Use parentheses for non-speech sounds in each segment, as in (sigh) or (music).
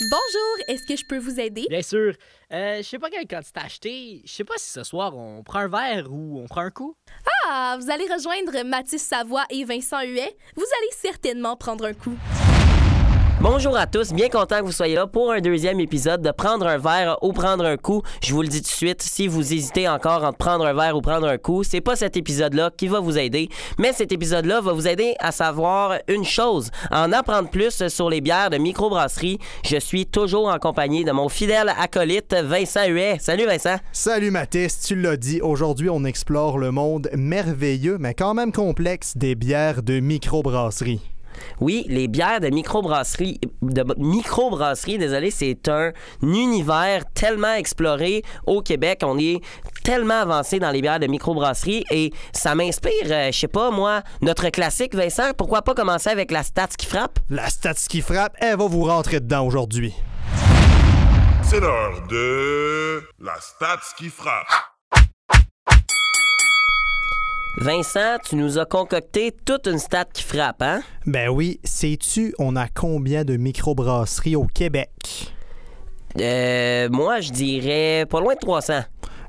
Bonjour, est-ce que je peux vous aider? Bien sûr. Euh, je sais pas quel quantité acheter. Je sais pas si ce soir on prend un verre ou on prend un coup. Ah, vous allez rejoindre Mathis Savoie et Vincent Huet. Vous allez certainement prendre un coup. Bonjour à tous, bien content que vous soyez là pour un deuxième épisode de Prendre un verre ou prendre un coup. Je vous le dis tout de suite, si vous hésitez encore entre prendre un verre ou prendre un coup, c'est pas cet épisode-là qui va vous aider, mais cet épisode-là va vous aider à savoir une chose, en apprendre plus sur les bières de microbrasserie. Je suis toujours en compagnie de mon fidèle acolyte Vincent Huet. Salut Vincent. Salut Mathis, tu l'as dit, aujourd'hui on explore le monde merveilleux mais quand même complexe des bières de microbrasserie. Oui, les bières de microbrasserie, de microbrasserie, désolé, c'est un univers tellement exploré au Québec. On est tellement avancé dans les bières de microbrasserie et ça m'inspire, euh, je sais pas moi, notre classique, Vincent. Pourquoi pas commencer avec la stats qui frappe? La stats qui frappe, elle va vous rentrer dedans aujourd'hui. C'est l'heure de la stats qui frappe. Vincent, tu nous as concocté toute une stat qui frappe, hein? Ben oui, sais-tu, on a combien de microbrasseries au Québec? Euh, moi, je dirais pas loin de 300.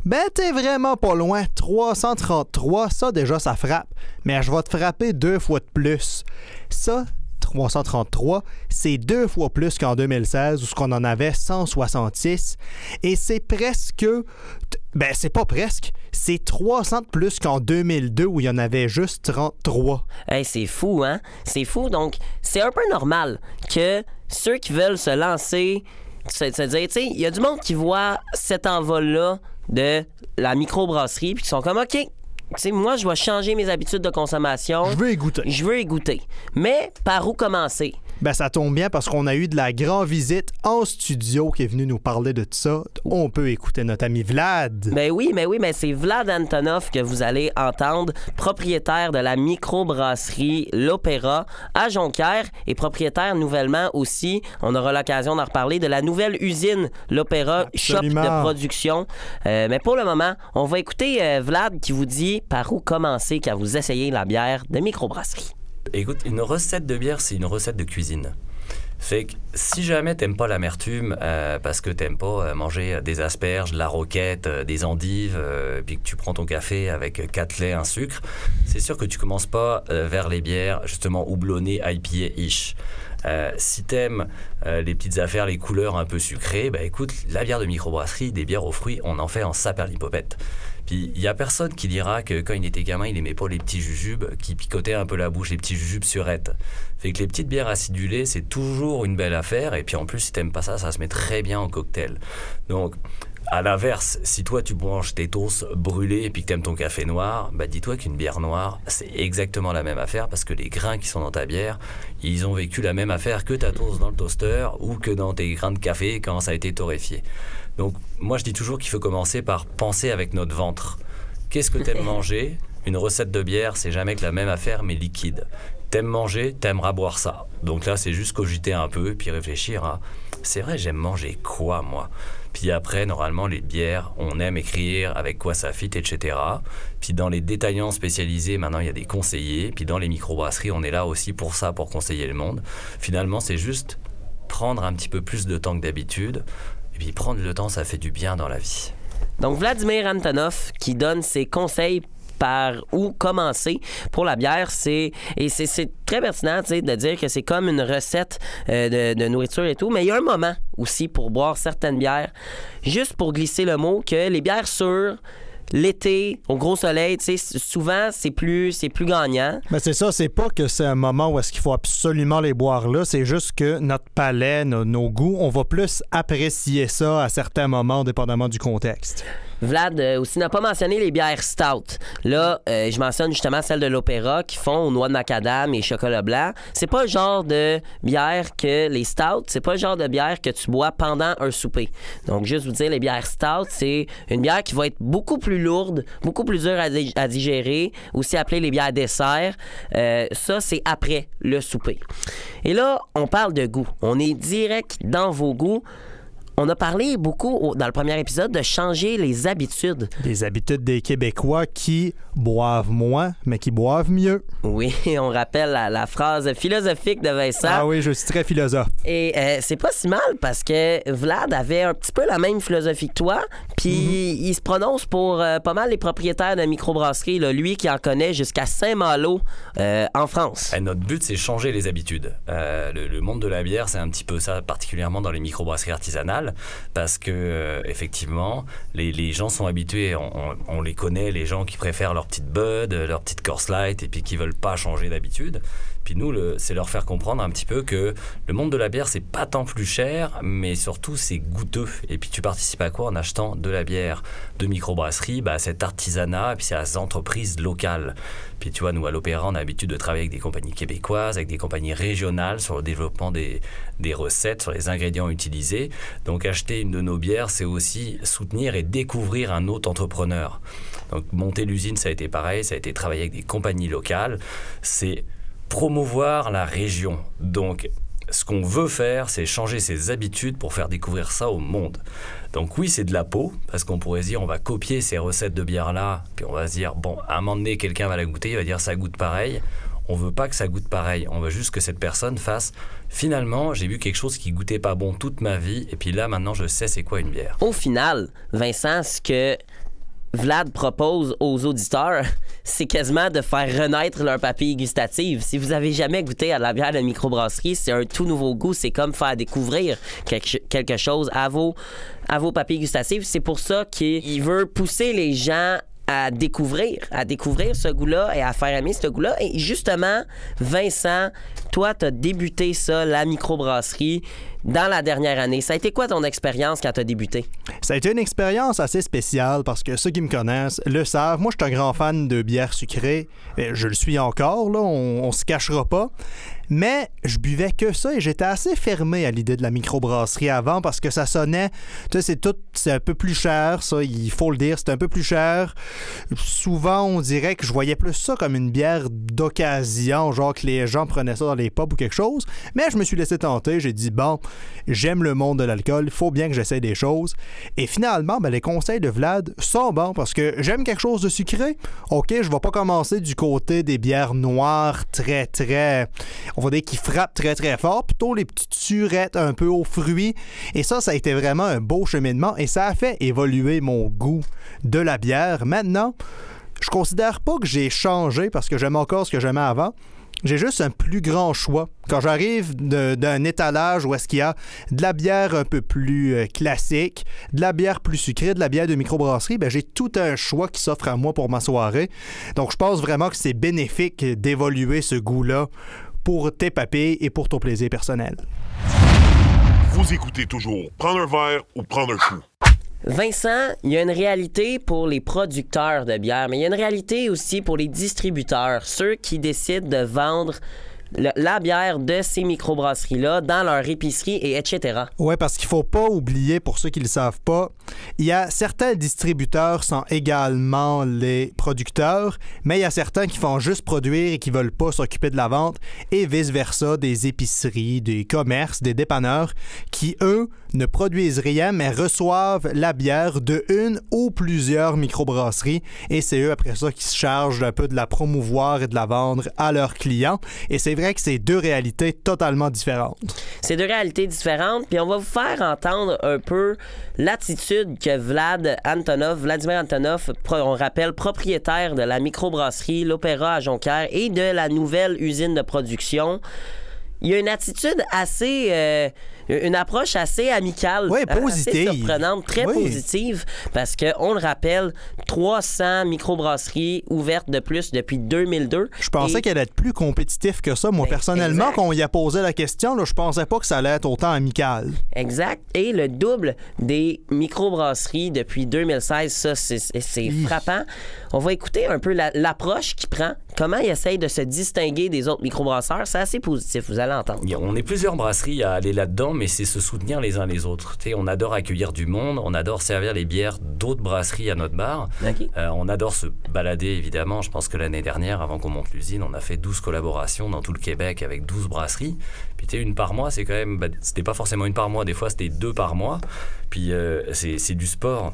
Ben, t'es vraiment pas loin. 333, ça déjà, ça frappe. Mais je vais te frapper deux fois de plus. Ça, 333, c'est deux fois plus qu'en 2016 où ce qu'on en avait 166. Et c'est presque... Ben, c'est pas presque. C'est 300 de plus qu'en 2002 où il y en avait juste 33. Hey, c'est fou, hein? C'est fou. Donc, c'est un peu normal que ceux qui veulent se lancer, se, dire, tu sais, il y a du monde qui voit cet envol-là de la microbrasserie puis qui sont comme, OK, sais, moi, je vais changer mes habitudes de consommation. Je veux y goûter. Je veux y goûter. Mais par où commencer? Ben, ça tombe bien parce qu'on a eu de la grande visite en studio qui est venu nous parler de tout ça. On peut écouter notre ami Vlad. Ben oui, mais oui, mais c'est Vlad Antonov que vous allez entendre, propriétaire de la microbrasserie L'Opéra à Jonquière et propriétaire nouvellement aussi, on aura l'occasion d'en reparler, de la nouvelle usine L'Opéra Shop de production. Euh, mais pour le moment, on va écouter euh, Vlad qui vous dit par où commencer quand vous essayez la bière de microbrasserie. Écoute, une recette de bière, c'est une recette de cuisine. Fait que si jamais t'aimes pas l'amertume, euh, parce que t'aimes pas euh, manger des asperges, la roquette, euh, des endives, puis que tu prends ton café avec quatre laits, un sucre, c'est sûr que tu commences pas vers les bières justement houblonnées, IPA-ish. Euh, si t'aimes euh, les petites affaires, les couleurs un peu sucrées, bah écoute, la bière de microbrasserie, des bières aux fruits, on en fait en saperlipopette. Puis il y a personne qui dira que quand il était gamin, il aimait pas les petits jujubes qui picotaient un peu la bouche, les petits jujubes surettes. Fait que les petites bières acidulées, c'est toujours une belle affaire. Et puis en plus, si t'aimes pas ça, ça se met très bien en cocktail. Donc, à l'inverse, si toi tu manges tes toasts brûlés et puis que t'aimes ton café noir, bah dis-toi qu'une bière noire, c'est exactement la même affaire parce que les grains qui sont dans ta bière, ils ont vécu la même affaire que ta toast dans le toaster ou que dans tes grains de café quand ça a été torréfié. Donc moi je dis toujours qu'il faut commencer par penser avec notre ventre. Qu'est-ce que t'aimes (laughs) manger? Une recette de bière, c'est jamais que la même affaire mais liquide. T'aimes manger, t'aimeras boire ça. Donc là, c'est juste cogiter un peu, puis réfléchir à c'est vrai, j'aime manger quoi, moi? Puis après, normalement, les bières, on aime écrire avec quoi ça fit, etc. Puis dans les détaillants spécialisés, maintenant, il y a des conseillers. Puis dans les microbrasseries, on est là aussi pour ça, pour conseiller le monde. Finalement, c'est juste prendre un petit peu plus de temps que d'habitude. Et puis prendre le temps, ça fait du bien dans la vie. Donc, Vladimir Antonov qui donne ses conseils par où commencer pour la bière, c'est et c'est- très pertinent de dire que c'est comme une recette euh, de, nourriture et tout, mais il y a un moment aussi pour boire certaines bières, juste pour glisser le mot que les bières sûres l'été au gros soleil, souvent c'est plus c'est plus gagnant. Mais c'est ça, c'est pas que c'est un moment où est-ce qu'il faut absolument les boire là, c'est juste que notre palais, nos, nos goûts, on va plus apprécier ça à certains moments, dépendamment du contexte. Vlad euh, aussi n'a pas mentionné les bières stout. Là, euh, je mentionne justement celles de l'opéra qui font aux noix de macadam et chocolat blanc. C'est pas le genre de bière que les stouts, c'est pas le genre de bière que tu bois pendant un souper. Donc juste vous dire les bières stout, c'est une bière qui va être beaucoup plus lourde, beaucoup plus dure à digérer, aussi appelée les bières dessert. Euh, ça c'est après le souper. Et là, on parle de goût. On est direct dans vos goûts. On a parlé beaucoup au- dans le premier épisode de changer les habitudes. Les habitudes des Québécois qui boivent moins, mais qui boivent mieux. Oui, (laughs) on rappelle la, la phrase philosophique de Vincent. Ah oui, je suis très philosophe. Et euh, c'est pas si mal parce que Vlad avait un petit peu la même philosophie que toi, puis il se prononce pour euh, pas mal les propriétaires de microbrasserie, là, lui qui en connaît jusqu'à Saint-Malo euh, en France. Eh, notre but, c'est changer les habitudes. Euh, le, le monde de la bière, c'est un petit peu ça, particulièrement dans les microbrasseries artisanales, parce que effectivement, les, les gens sont habitués, on, on- on les connaît, les gens qui préfèrent leur petite Bud, leur petite Coors Light, et puis qui veulent pas changer d'habitude. Puis nous, le- c'est leur faire comprendre un petit peu que le monde de la bière, c'est pas tant plus cher, mais surtout c'est goûteux. Et puis tu participes à quoi en achetant de la bière de microbrasserie? Bah, à cet artisanat, et puis c'est à ces entreprises locales. Puis tu vois, nous à l'Opéra, on a l'habitude de travailler avec des compagnies québécoises, avec des compagnies régionales sur le développement des, des recettes, sur les ingrédients utilisés. Donc acheter une de nos bières, c'est aussi soutenir et découvrir un autre entrepreneur. Donc monter l'usine, ça a été pareil, ça a été travailler avec des compagnies locales. C'est promouvoir la région. Donc ce qu'on veut faire, c'est changer ses habitudes pour faire découvrir ça au monde. Donc oui, c'est de la peau, parce qu'on pourrait dire, on va copier ces recettes de bière-là, puis on va se dire, bon, à un moment donné, quelqu'un va la goûter, il va dire, ça goûte pareil. On veut pas que ça goûte pareil. On veut juste que cette personne fasse, finalement, j'ai vu quelque chose qui goûtait pas bon toute ma vie, et puis là, maintenant, je sais c'est quoi une bière. Au final, Vincent, ce que Vlad propose aux auditeurs, (laughs) c'est quasiment de faire renaître leur papille gustative. Si vous avez jamais goûté à la bière de microbrasserie, c'est un tout nouveau goût. C'est comme faire découvrir quelque, chose à vos, à vos gustatives. C'est pour ça qu'il veut pousser les gens à découvrir, à découvrir ce goût-là et à faire aimer ce goût-là. Et justement, Vincent, toi, tu as débuté ça, la microbrasserie, dans la dernière année. Ça a été quoi ton expérience quand tu as débuté? Ça a été une expérience assez spéciale parce que ceux qui me connaissent le savent. Moi, je suis un grand fan de bière sucrée. Euh, Je le suis encore, là, on, on se cachera pas. Mais je buvais que ça et j'étais assez fermé à l'idée de la microbrasserie avant parce que ça sonnait. Tu sais, c'est tout, c'est un peu plus cher, ça, il faut le dire, c'est un peu plus cher. Souvent, on dirait que je voyais plus ça comme une bière d'occasion, genre que les gens prenaient ça dans les pubs ou quelque chose. Mais je me suis laissé tenter, j'ai dit, bon, j'aime le monde de l'alcool, faut bien que j'essaie des choses. Et finalement, ben, les conseils de Vlad sont bons parce que j'aime quelque chose de sucré. OK, je vais pas commencer du côté des bières noires très, très, on va dire qui frappent très, très fort, plutôt les petites surettes un peu aux fruits. Et ça, ça a été vraiment un beau cheminement et ça a fait évoluer mon goût de la bière. Maintenant, je considère pas que j'ai changé parce que j'aime encore ce que j'aimais avant. J'ai juste un plus grand choix. Quand j'arrive d'un étalage où est-ce qu'il y a de la bière un peu plus euh, classique, de la bière plus sucrée, de la bière de microbrasserie, ben j'ai tout un choix qui s'offre à moi pour ma soirée. Donc je pense vraiment que c'est bénéfique d'évoluer ce goût-là pour tes papilles et pour ton plaisir personnel. Vous écoutez toujours Prendre un verre ou prendre un coup. Vincent, il y a une réalité pour les producteurs de bière, mais il y a une réalité aussi pour les distributeurs, ceux qui décident de vendre la bière de ces microbrasseries-là dans leur épicerie et etc. Oui, parce qu'il faut pas oublier, pour ceux qui ne le savent pas, il y a certains distributeurs sont également les producteurs, mais il y a certains qui font juste produire et qui veulent pas s'occuper de la vente, et vice-versa, des épiceries, des commerces, des dépanneurs, qui, eux, ne produisent rien, mais reçoivent la bière de une ou plusieurs microbrasseries, et c'est eux, après ça, qui se chargent un peu de la promouvoir et de la vendre à leurs clients. Et c'est vrai que c'est deux réalités totalement différentes. C'est deux réalités différentes, puis on va vous faire entendre un peu l'attitude que Vlad Antonov, Vladimir Antonov, on rappelle propriétaire de la microbrasserie L'Opéra à Jonquière et de la nouvelle usine de production. Il y a une attitude assez, euh, une approche assez amicale, Oui, positive. assez surprenante, très Oui. positive, parce que on le rappelle, 300 microbrasseries ouvertes de plus depuis 2002. Je pensais Et- qu'elle allait être plus compétitif que ça. Moi, Ben, personnellement, exact. quand on y a posé la question, là, je pensais pas que ça allait être autant amical. Exact. Et le double des microbrasseries depuis 2016, ça, c'est- frappant. On va écouter un peu la- l'approche qu'il prend comment ils essayent de se distinguer des autres microbrasseurs, c'est assez positif, vous allez entendre. On est plusieurs brasseries à aller là-dedans, mais c'est se soutenir les uns les autres. On adore accueillir du monde, on adore servir les bières d'autres brasseries à notre bar. Euh, on adore se balader, évidemment. Je pense que l'année dernière, avant qu'on monte l'usine, on a fait 12 collaborations dans tout le Québec avec 12 brasseries. Puis, tu une par mois, c'est quand même. bah, c'était pas forcément une par mois, des fois, c'était deux par mois. Puis, euh, c'est du sport.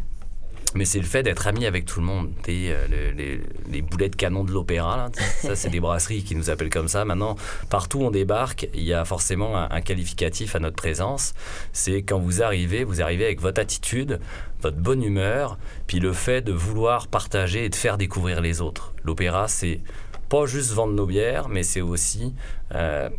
Mais c'est le fait d'être ami avec tout le monde. Euh, le- les, les boulets de canon de l'opéra, ça, c'est des brasseries qui nous appellent comme ça. Maintenant, partout où on débarque, il y a forcément un, un qualificatif à notre présence. C'est quand vous arrivez, vous arrivez avec votre attitude, votre bonne humeur, puis le fait de vouloir partager et de faire découvrir les autres. L'opéra, c'est pas juste vendre nos bières, mais c'est aussi euh,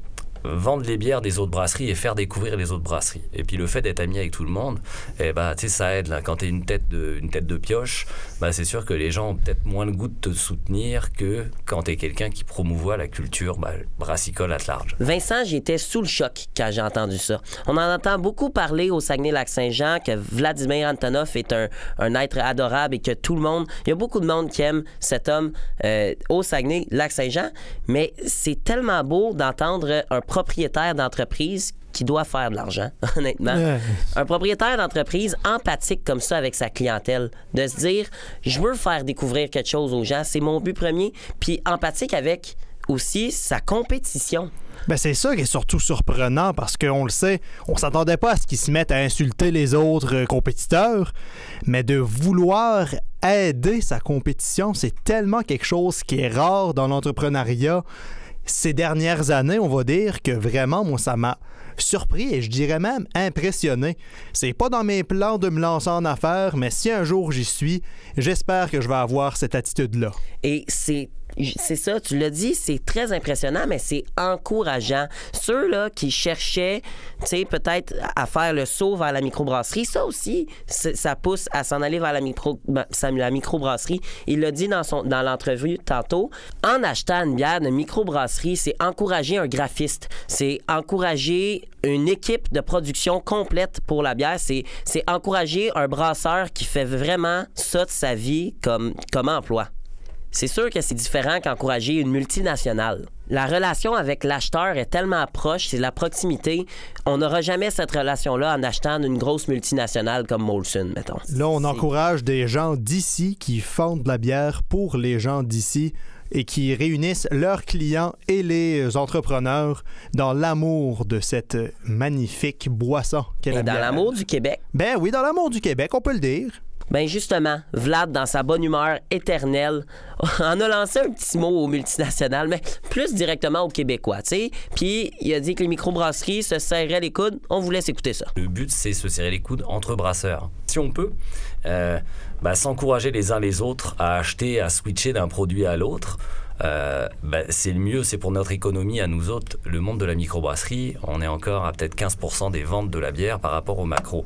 vendre les bières des autres brasseries et faire découvrir les autres brasseries. Et puis le fait d'être ami avec tout le monde, eh ben, tu sais, ça aide. Là. Quand tu es une tête, de, une tête de pioche, ben, c'est sûr que les gens ont peut-être moins le goût de te soutenir que quand tu es quelqu'un qui promouvoit la culture ben, brassicole à large. Vincent, j'étais sous le choc quand j'ai entendu ça. On en entend beaucoup parler au Saguenay-Lac-Saint-Jean que Vladimir Antonov est un, un être adorable et que tout le monde, il y a beaucoup de monde qui aime cet homme euh, au Saguenay-Lac-Saint-Jean, mais c'est tellement beau d'entendre un propriétaire d'entreprise qui doit faire de l'argent, (laughs) honnêtement. Un propriétaire d'entreprise empathique comme ça avec sa clientèle, de se dire, je veux faire découvrir quelque chose aux gens, c'est mon but premier, puis empathique avec aussi sa compétition. Ben c'est ça qui est surtout surprenant parce qu'on le sait, on s'attendait pas à ce qu'ils se mettent à insulter les autres euh, compétiteurs, mais de vouloir aider sa compétition, c'est tellement quelque chose qui est rare dans l'entrepreneuriat ces dernières années, on va dire que vraiment, moi, ça m'a surpris et je dirais même impressionné. C'est pas dans mes plans de me lancer en affaires, mais si un jour j'y suis, j'espère que je vais avoir cette attitude-là. Et c'est c'est ça, tu l'as dit, c'est très impressionnant, mais c'est encourageant. Ceux-là qui cherchaient, tu sais, peut-être à faire le saut vers la microbrasserie, ça aussi, ça pousse à s'en aller vers la, micro, ben, la microbrasserie. Il l'a dit dans, son, dans l'entrevue tantôt. En achetant une bière de microbrasserie, c'est encourager un graphiste. C'est encourager une équipe de production complète pour la bière. C'est, c'est encourager un brasseur qui fait vraiment ça de sa vie comme, comme emploi. C'est sûr que c'est différent qu'encourager une multinationale. La relation avec l'acheteur est tellement proche, c'est la proximité. On n'aura jamais cette relation-là en achetant d'une grosse multinationale comme Molson, mettons. Là, on encourage des gens d'ici qui font de la bière pour les gens d'ici et qui réunissent leurs clients et les entrepreneurs dans l'amour de cette magnifique boisson qu'est la Et dans l'amour du Québec, Ben oui, dans l'amour du Québec, on peut le dire. Ben justement, Vlad, dans sa bonne humeur éternelle, (laughs) en a lancé un petit mot aux multinationales, mais plus directement aux Québécois, tu sais. Puis il a dit que les microbrasseries se serraient les coudes. On vous laisse écouter ça. Le but, c'est se serrer les coudes entre brasseurs. Si on peut, euh, bah, s'encourager les uns les autres à acheter, à switcher d'un produit à l'autre. euh, bah, c'est le mieux, c'est pour notre économie à nous autres. Le monde de la microbrasserie, on est encore à peut-être 15% des ventes de la bière par rapport au macro.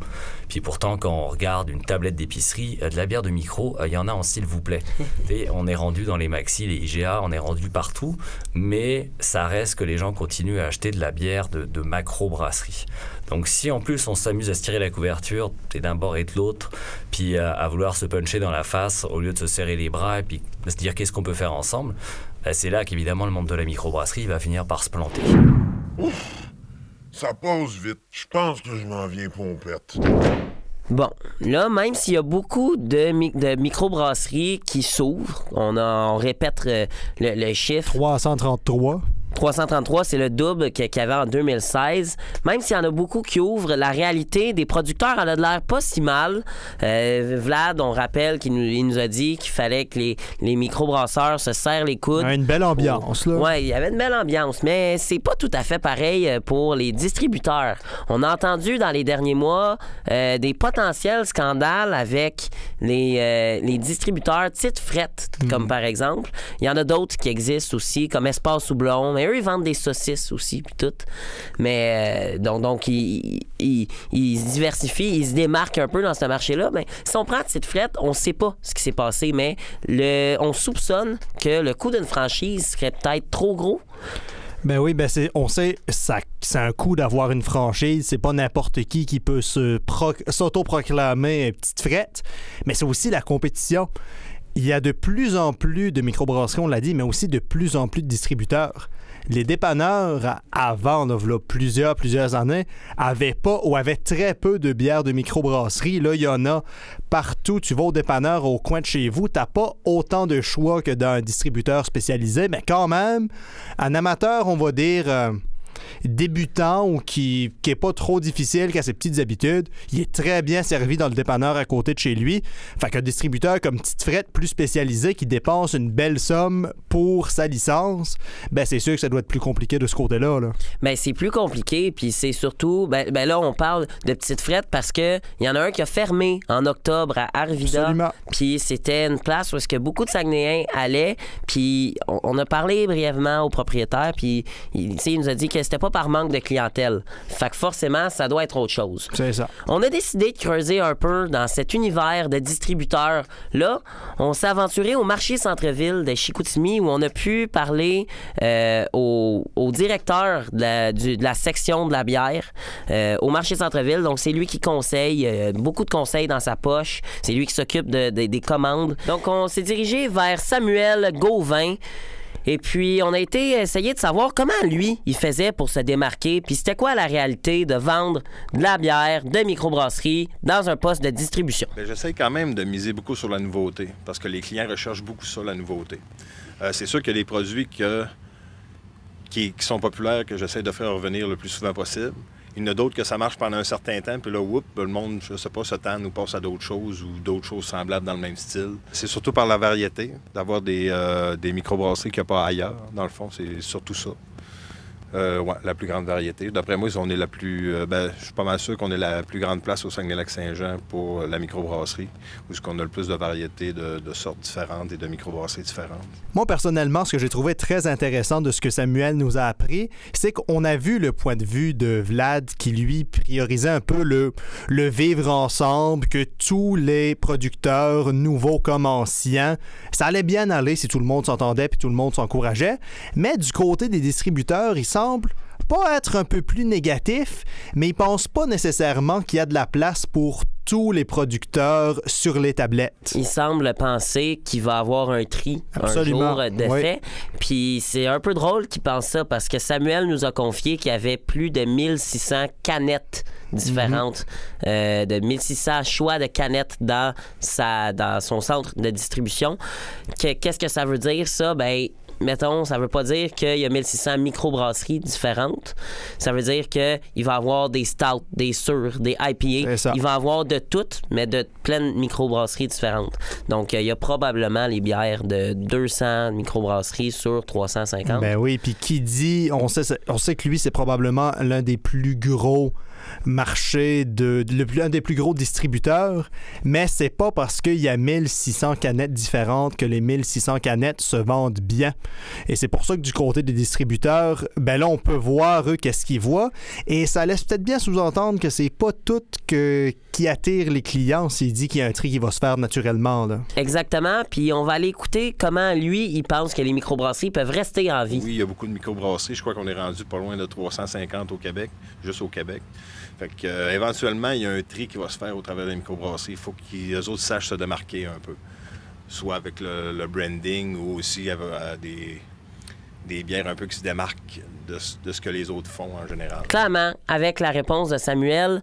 Puis pourtant, quand on regarde une tablette d'épicerie, euh, de la bière de micro, euh, il y en a en s'il vous plaît. (laughs) Et on est rendu dans les maxi, les IGA, on est rendu partout, mais ça reste que les gens continuent à acheter de la bière de, de macro-brasserie. Donc si en plus on s'amuse à se tirer la couverture d'un bord et de l'autre, puis à, à vouloir se puncher dans la face au lieu de se serrer les bras et puis de se dire qu'est-ce qu'on peut faire ensemble, bah, c'est là qu'évidemment le monde de la microbrasserie va finir par se planter. Ça passe vite. Je pense que je m'en viens pompette. Bon, là, même s'il y a beaucoup de, mi- de microbrasseries qui s'ouvrent, on, répète euh, le, le chiffre. 333. 333, c'est le double qu'il y avait en 2016. Même s'il y en a beaucoup qui ouvrent, la réalité des producteurs en a de l'air pas si mal. Euh, Vlad, on rappelle qu'il nous, il nous a dit qu'il fallait que les, les microbrasseurs se serrent les coudes. Une belle ambiance, là. Ouais, il y avait une belle ambiance, mais c'est pas tout à fait pareil euh, pour les distributeurs. On a entendu dans les derniers mois euh, des potentiels scandales avec les, euh, les distributeurs titres fret, comme par exemple. Il y en a d'autres qui existent aussi, comme Espace Houblon, eux, ils vendent des saucisses aussi, puis tout. Mais euh, donc, donc ils, ils- se diversifient, ils se démarquent un peu dans ce marché-là. Mais si on prend titre fret, on sait pas ce qui s'est passé, mais le, on soupçonne que le coût d'une franchise serait peut-être trop gros. Ben oui, ben c'est, on sait, ça, c'est un coup d'avoir une franchise. C'est pas n'importe qui qui peut se pro- s'auto-proclamer petite frette, mais c'est aussi la compétition. il y a de plus en plus de microbrasseries, on l'a dit, mais aussi de plus en plus de distributeurs. Les dépanneurs, avant, là, v'là plusieurs, plusieurs années, avaient pas ou avaient très peu de bières de microbrasserie. Là, il y en a partout. Tu vas au dépanneur au coin de chez vous, t'as pas autant de choix que d'un distributeur spécialisé, mais quand même, un amateur, on va dire... euh, débutant ou qui, qui est pas trop difficile, qui a ses petites habitudes, il est très bien servi dans le dépanneur à côté de chez lui. Fait qu'un distributeur comme Petite Frette plus spécialisé qui dépense une belle somme pour sa licence, ben c'est sûr que ça doit être plus compliqué de ce côté-là. Là. Ben, c'est plus compliqué, puis c'est surtout, ben, ben là, on parle de petites frettes parce que il y en a un qui a fermé en octobre à Arvida. Puis c'était une place où est-ce que beaucoup de Saguenayens allaient, puis on, on a parlé brièvement au propriétaire, puis il, il nous a dit que c'était pas par manque de clientèle. Fait que forcément, ça doit être autre chose. C'est ça. On a décidé de creuser un peu dans cet univers de distributeurs. Là, on s'est aventuré au marché centre-ville de Chicoutimi où on a pu parler euh, au, au directeur de la, du- de la section de la bière euh, au marché centre-ville. Donc, c'est lui qui conseille, euh, beaucoup de conseils dans sa poche. C'est lui qui s'occupe de- de- des commandes. Donc, on s'est dirigé vers Samuel Gauvin. Et puis, on a été essayer de savoir comment lui, il faisait pour se démarquer, puis c'était quoi la réalité de vendre de la bière de microbrasserie dans un poste de distribution. Ben, J'essaie quand même de miser beaucoup sur la nouveauté parce que les clients recherchent beaucoup ça, la nouveauté. Euh, c'est sûr qu'il y a des produits qui sont populaires que j'essaie de faire revenir le plus souvent possible. Il y en a d'autres que ça marche pendant un certain temps, puis là, whoop, le monde, je sais pas, se tanne ou passe à d'autres choses ou d'autres choses semblables dans le même style. C'est surtout par la variété, d'avoir des, euh, des microbrasseries qu'il n'y a pas ailleurs. Dans le fond, c'est surtout ça. Euh, ouais, la plus grande variété. D'après moi, on est la plus. euh, ben, je suis pas mal sûr qu'on est la plus grande place au Saguenay-Lac-Saint-Jean pour euh, la microbrasserie, où qu'on a le plus de variétés de, de sortes différentes et de microbrasseries différentes. Moi, personnellement, ce que j'ai trouvé très intéressant de ce que Samuel nous a appris, c'est qu'on a vu le point de vue de Vlad qui, lui, priorisait un peu le, le vivre ensemble, que tous les producteurs, nouveaux comme anciens, ça allait bien aller si tout le monde s'entendait puis tout le monde s'encourageait. Mais du côté des distributeurs, il semble pas être un peu plus négatif, mais il pense pas nécessairement qu'il y a de la place pour tous les producteurs sur les tablettes. Il semble penser qu'il va avoir un tri Absolument, un jour de oui. fait. Puis c'est un peu drôle qu'il pense ça parce que Samuel nous a confié qu'il y avait plus de 1600 canettes différentes, Mhm. euh, de 1600 choix de canettes dans, sa, dans son centre de distribution. Que- Qu'est-ce que ça veut dire, ça? Ben, mettons, ça veut pas dire qu'il y a 1600 microbrasseries différentes. Ça veut dire qu'il va avoir des stouts, des sûrs, des IPA. Il va avoir de toutes, mais de pleines microbrasseries différentes. Donc, euh, il y a probablement les bières de 200 microbrasseries sur 350. Ben oui, puis qui dit, on sait, on sait que lui, c'est probablement l'un des plus gros marchés, de, de- le plus- un des plus gros distributeurs, mais c'est pas parce qu'il y a 1600 canettes différentes que les 1600 canettes se vendent bien. Et c'est pour ça que du côté des distributeurs, ben là, on peut voir eux qu'est-ce qu'ils voient, et ça laisse peut-être bien sous-entendre que c'est pas tout que, qui attire les clients s'il dit qu'il y a un tri qui va se faire naturellement. Là. Exactement. Puis on va aller écouter comment lui, il pense que les microbrasseries peuvent rester en vie. Oui, il y a beaucoup de microbrasseries. Je crois qu'on est rendu pas loin de 350 au Québec, juste au Québec. Fait que, euh, éventuellement, il y a un tri qui va se faire au travers des microbrasseries. Il faut qu'ils eux autres sachent se démarquer un peu. Soit avec le, le branding ou aussi avec euh, des, des bières un peu qui se démarquent de, de ce que les autres font en général. Clairement, avec la réponse de Samuel,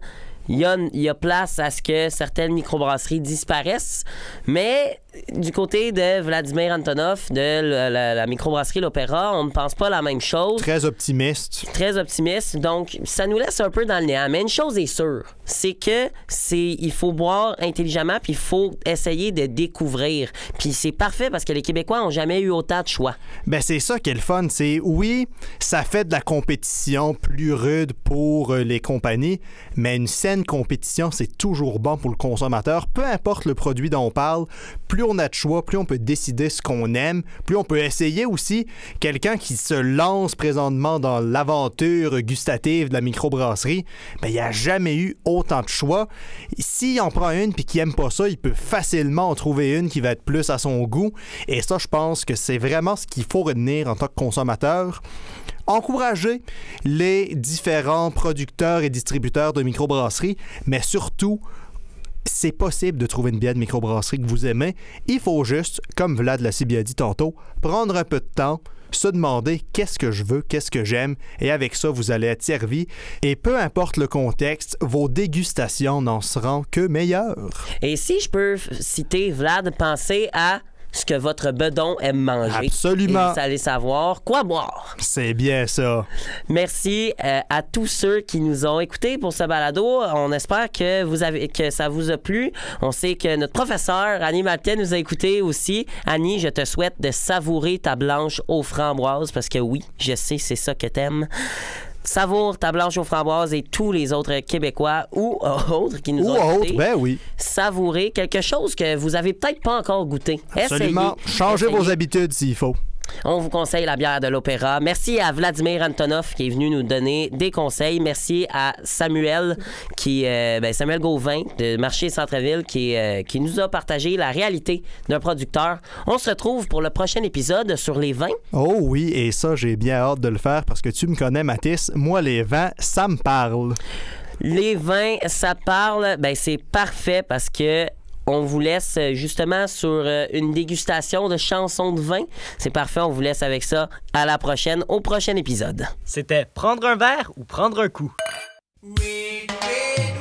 il y a, place à ce que certaines microbrasseries disparaissent. Mais du côté de Vladimir Antonov, de la, la- la microbrasserie L'Opéra, on ne pense pas la même chose. Très optimiste. très optimiste. Donc, ça nous laisse un peu dans le néant. Mais une chose est sûre, c'est que c'est il faut boire intelligemment puis il faut essayer de découvrir. Puis c'est parfait parce que les Québécois ont jamais eu autant de choix. Ben c'est ça qui est le fun, c'est oui, ça fait de la compétition plus rude pour euh, les compagnies, mais une saine compétition, c'est toujours bon pour le consommateur, peu importe le produit dont on parle, plus on a de choix, plus on peut décider ce qu'on aime, plus on peut essayer aussi quelqu'un qui se lance présentement dans l'aventure gustative de la microbrasserie, ben il n'y a jamais eu autant de choix. S'il en prend une puis qu'il aime pas ça, il peut facilement en trouver une qui va être plus à son goût. Et ça, je pense que c'est vraiment ce qu'il faut retenir en tant que consommateur. Encourager les différents producteurs et distributeurs de microbrasseries, mais surtout c'est possible de trouver une bière de microbrasserie que vous aimez. Il faut juste, comme Vlad l'a si bien dit tantôt, prendre un peu de temps, se demander qu'est-ce que je veux, qu'est-ce que j'aime, et avec ça, vous allez être servi. Et peu importe le contexte, vos dégustations n'en seront que meilleures. Et si je peux citer Vlad, pensez à ce que votre bedon aime manger. Absolument. Et vous allez savoir quoi boire. C'est bien ça. Merci euh, à tous ceux qui nous ont écoutés pour ce balado. On espère que vous avez que ça vous a plu. On sait que notre professeur Annie Maltais nous a écoutés aussi. Annie, je te souhaite de savourer ta blanche aux framboises parce que oui, je sais, c'est ça que t'aimes. Savoure ta blanche aux framboises et tous les autres Québécois ou (laughs) autres qui nous Ou ont autre, écoutés. ben oui. Savourer quelque chose que vous avez peut-être pas encore goûté. Absolument. Essayez. Changez vos habitudes s'il faut. On vous conseille la bière de l'Opéra. Merci à Vladimir Antonov qui est venu nous donner des conseils. Merci à Samuel qui euh, ben, Samuel Gauvin de Marché Centre-ville qui, euh, qui nous a partagé la réalité d'un producteur. On se retrouve pour le prochain épisode sur les vins. Oh oui, et ça, j'ai bien hâte de le faire parce que tu me connais, Mathis. Moi, les vins, ça me parle. Les vins, ça parle, ben c'est parfait parce que on vous laisse euh, justement sur euh, une dégustation de chansons de vin. C'est parfait, on vous laisse avec ça. À la prochaine, au prochain épisode. C'était prendre un verre ou prendre un coup. Goes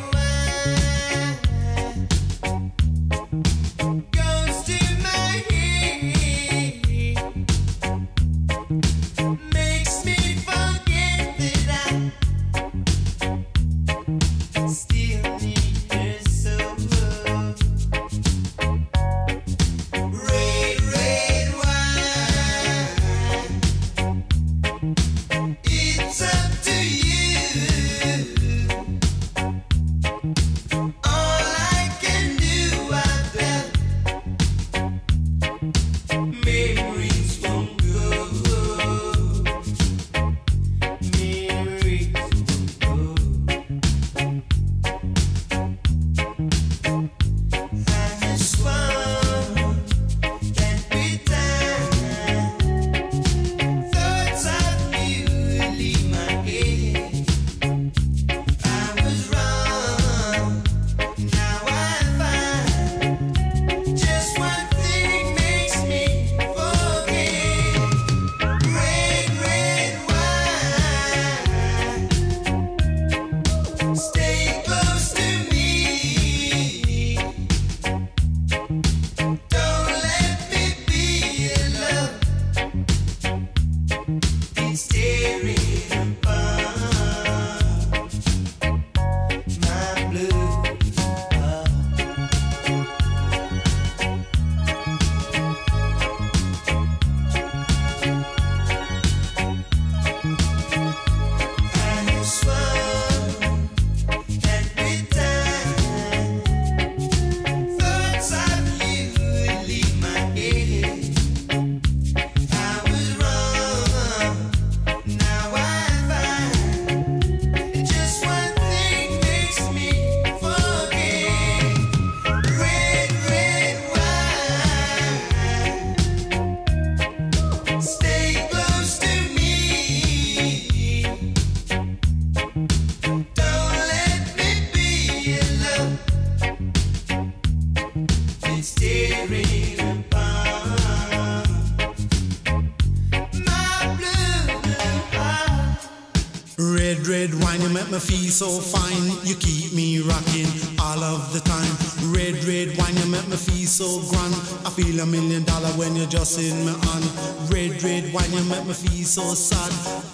so sad.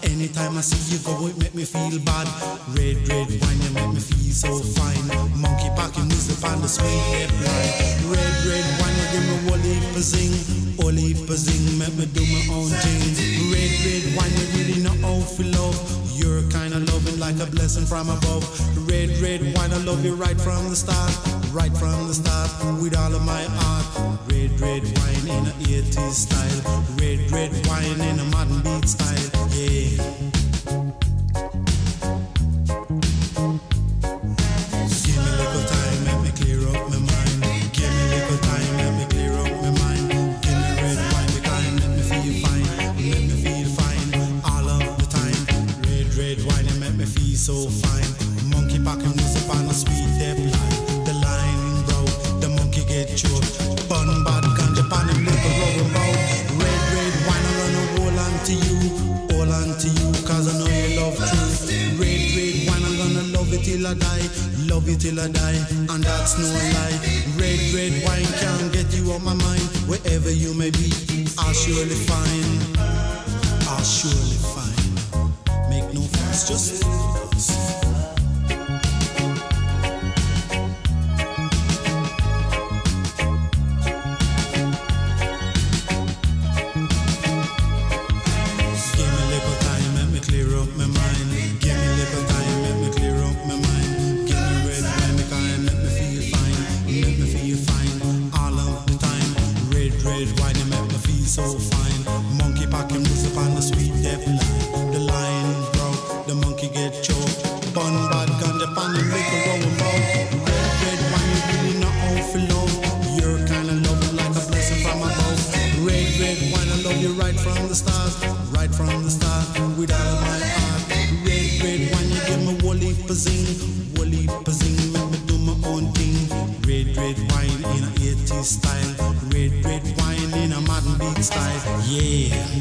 Anytime I see you go, it make me feel bad. Red, red wine, you make me feel so fine. Monkey packing music on the sweet hip line. Red, red wine, you give me heap of zing. Zing, make me do my own thing. Red, red wine, you really know how to love. You're kind of loving like a blessing from above. Red, red wine, I love you right from the start. Right from the start, with all of my heart. Red, red wine in a 80s style. Red, red wine in a modern beat style. Yeah. Till I die, love you till I die, and that's no lie. Red, red wine can't get you off my mind. Wherever you may be, I'll surely find. I'll surely find. Make no fuss, just The sweet line. The broke, the monkey get choked. Bad ball. Red, red wine, you really not for. You're kind of love like a blessing from above. Red, red wine, I love you right from the right from the with all my heart. Red, red wine, you give me pazing, pazing, make me do my own thing. Red, red wine in a 80s style, red, red wine in a style, yeah.